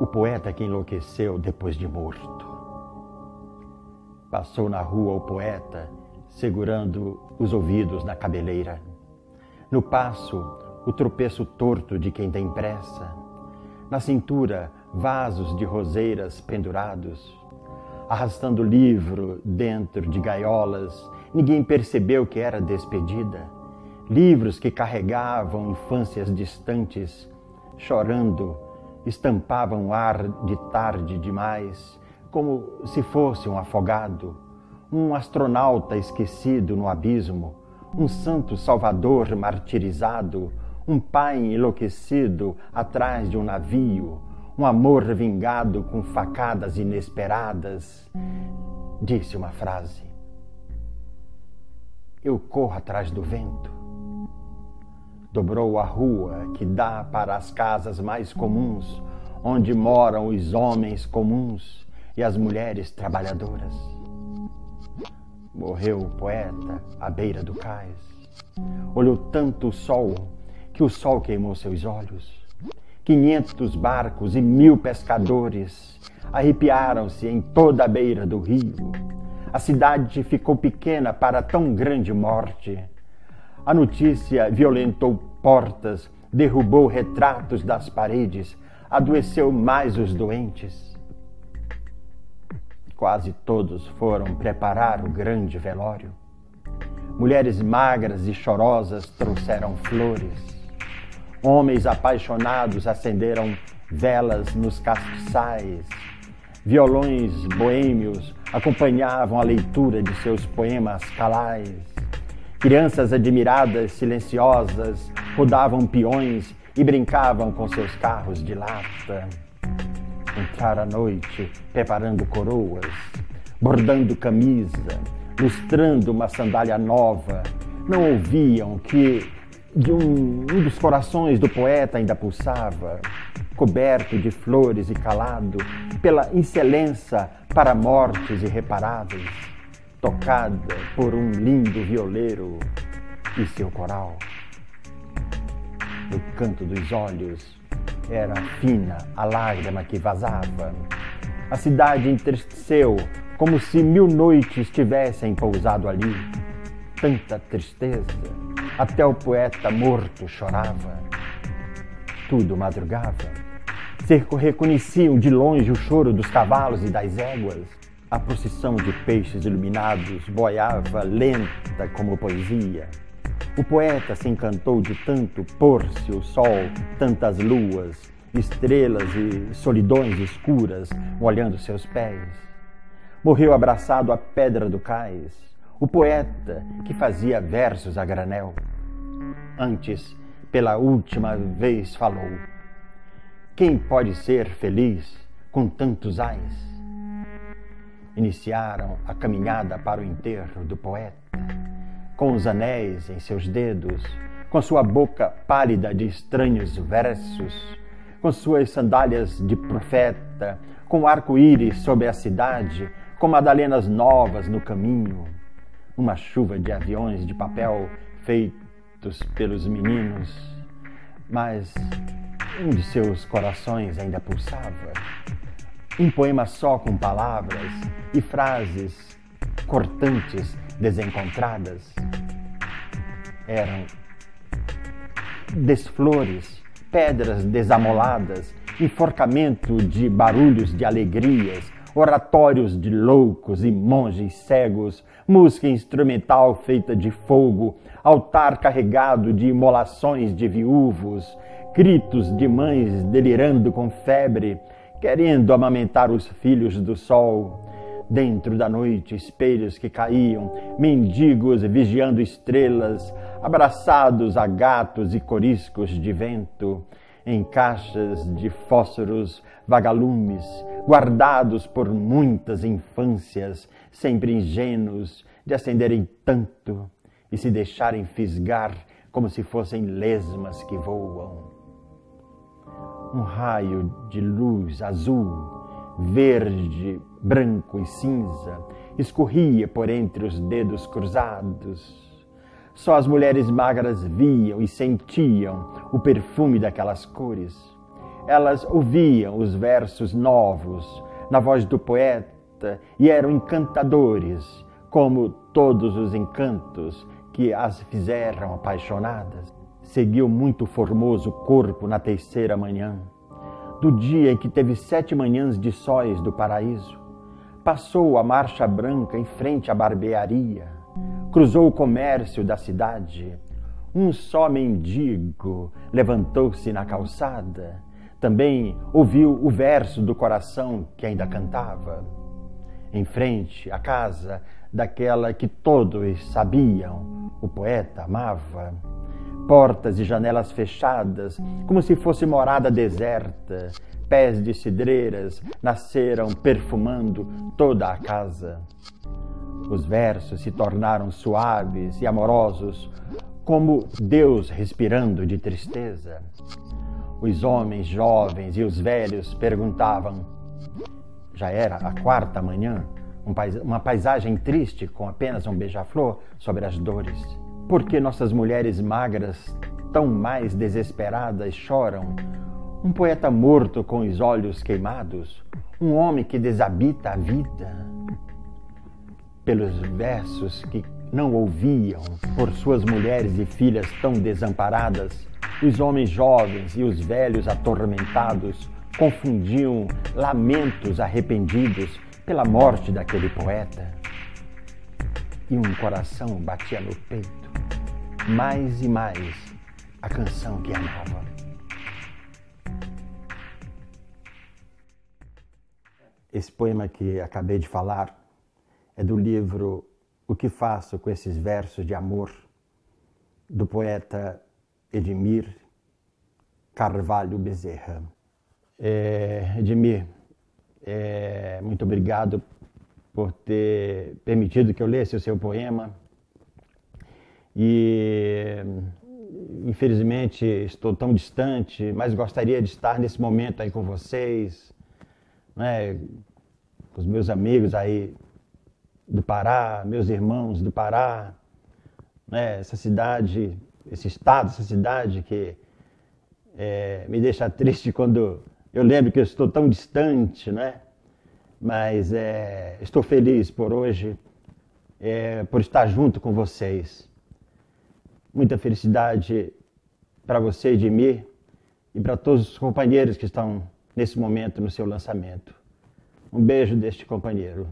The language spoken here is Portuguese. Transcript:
o poeta que enlouqueceu depois de morto. Passou na rua o poeta, segurando os ouvidos na cabeleira. No passo, o tropeço torto de quem tem pressa. Na cintura, vasos de roseiras pendurados. Arrastando livro dentro de gaiolas, ninguém percebeu que era despedida. Livros que carregavam infâncias distantes, chorando, estampavam o ar de tarde demais, como se fosse um afogado, um astronauta esquecido no abismo, um santo salvador martirizado, um pai enlouquecido atrás de um navio, um amor vingado com facadas inesperadas. Disse uma frase. Eu corro atrás do vento. Dobrou a rua que dá para as casas mais comuns, onde moram os homens comuns e as mulheres trabalhadoras. Morreu o poeta à beira do cais. Olhou tanto o sol que o sol queimou seus olhos. Quinhentos barcos e mil pescadores arrepiaram-se em toda a beira do rio. A cidade ficou pequena para tão grande morte. A notícia violentou portas, derrubou retratos das paredes, adoeceu mais os doentes. Quase todos foram preparar o grande velório. Mulheres magras e chorosas trouxeram flores. Homens apaixonados acenderam velas nos castiçais. Violões boêmios acompanhavam a leitura de seus poemas calais. Crianças admiradas, silenciosas, rodavam peões e brincavam com seus carros de lata. Entrar à noite preparando coroas, bordando camisa, lustrando uma sandália nova, não ouviam que de um, um dos corações do poeta ainda pulsava, coberto de flores e calado pela excelência para mortes irreparáveis, tocada por um lindo violeiro e seu coral. No canto dos olhos era fina a lágrima que vazava. A cidade entristeceu como se mil noites tivessem pousado ali. Tanta tristeza até o poeta morto chorava. Tudo madrugava. Se reconheciam de longe o choro dos cavalos e das éguas. A procissão de peixes iluminados boiava lenta como poesia. O poeta se encantou de tanto pôr-se o sol, tantas luas, estrelas e solidões escuras molhando seus pés. Morreu abraçado à pedra do cais, o poeta que fazia versos a granel. Antes, pela última vez, falou: Quem pode ser feliz com tantos ais? Iniciaram a caminhada para o enterro do poeta, com os anéis em seus dedos, com sua boca pálida de estranhos versos, com suas sandálias de profeta, com arco-íris sobre a cidade, com madalenas novas no caminho uma chuva de aviões de papel feitos pelos meninos, mas um de seus corações ainda pulsava. Um poema só com palavras e frases cortantes desencontradas. Eram desflores, pedras desamoladas, enforcamento de barulhos de alegrias, oratórios de loucos e monges cegos, música instrumental feita de fogo, altar carregado de imolações de viúvos, gritos de mães delirando com febre, querendo amamentar os filhos do sol. Dentro da noite, espelhos que caíam, mendigos vigiando estrelas, abraçados a gatos e coriscos de vento, em caixas de fósforos vagalumes, guardados por muitas infâncias, sempre ingênuos de acenderem tanto e se deixarem fisgar como se fossem lesmas que voam. Um raio de luz azul, verde, branco e cinza escorria por entre os dedos cruzados. Só as mulheres magras viam e sentiam o perfume daquelas cores elas ouviam os versos novos na voz do poeta e eram encantadores, como todos os encantos que as fizeram apaixonadas. Seguiu muito formoso corpo na terceira manhã, do dia em que teve sete manhãs de sóis do paraíso. Passou a marcha branca em frente à barbearia, cruzou o comércio da cidade. Um só mendigo levantou-se na calçada. Também ouviu o verso do coração que ainda cantava. Em frente à casa daquela que todos sabiam, o poeta amava. Portas e janelas fechadas, como se fosse morada deserta, pés de cidreiras nasceram perfumando toda a casa. Os versos se tornaram suaves e amorosos, como Deus respirando de tristeza. Os homens jovens e os velhos perguntavam. Já era a quarta manhã, uma paisagem triste com apenas um beija-flor sobre as dores. Por que nossas mulheres magras, tão mais desesperadas, choram? Um poeta morto com os olhos queimados? Um homem que desabita a vida? Pelos versos que não ouviam, por suas mulheres e filhas tão desamparadas, os homens jovens e os velhos atormentados confundiam lamentos arrependidos pela morte daquele poeta. E um coração batia no peito, mais e mais, a canção que amava. Esse poema que acabei de falar é do livro O que Faço com esses Versos de Amor, do poeta Edmir Carvalho Bezerra. É, Edmir, é, muito obrigado por ter permitido que eu lesse o seu poema. E infelizmente estou tão distante, mas gostaria de estar nesse momento aí com vocês, né, com os meus amigos aí do Pará, meus irmãos do Pará, né, essa cidade esse estado, essa cidade que é, me deixa triste quando eu lembro que eu estou tão distante, né? Mas é, estou feliz por hoje, é, por estar junto com vocês. Muita felicidade para você, de mim, e para todos os companheiros que estão nesse momento no seu lançamento. Um beijo deste companheiro.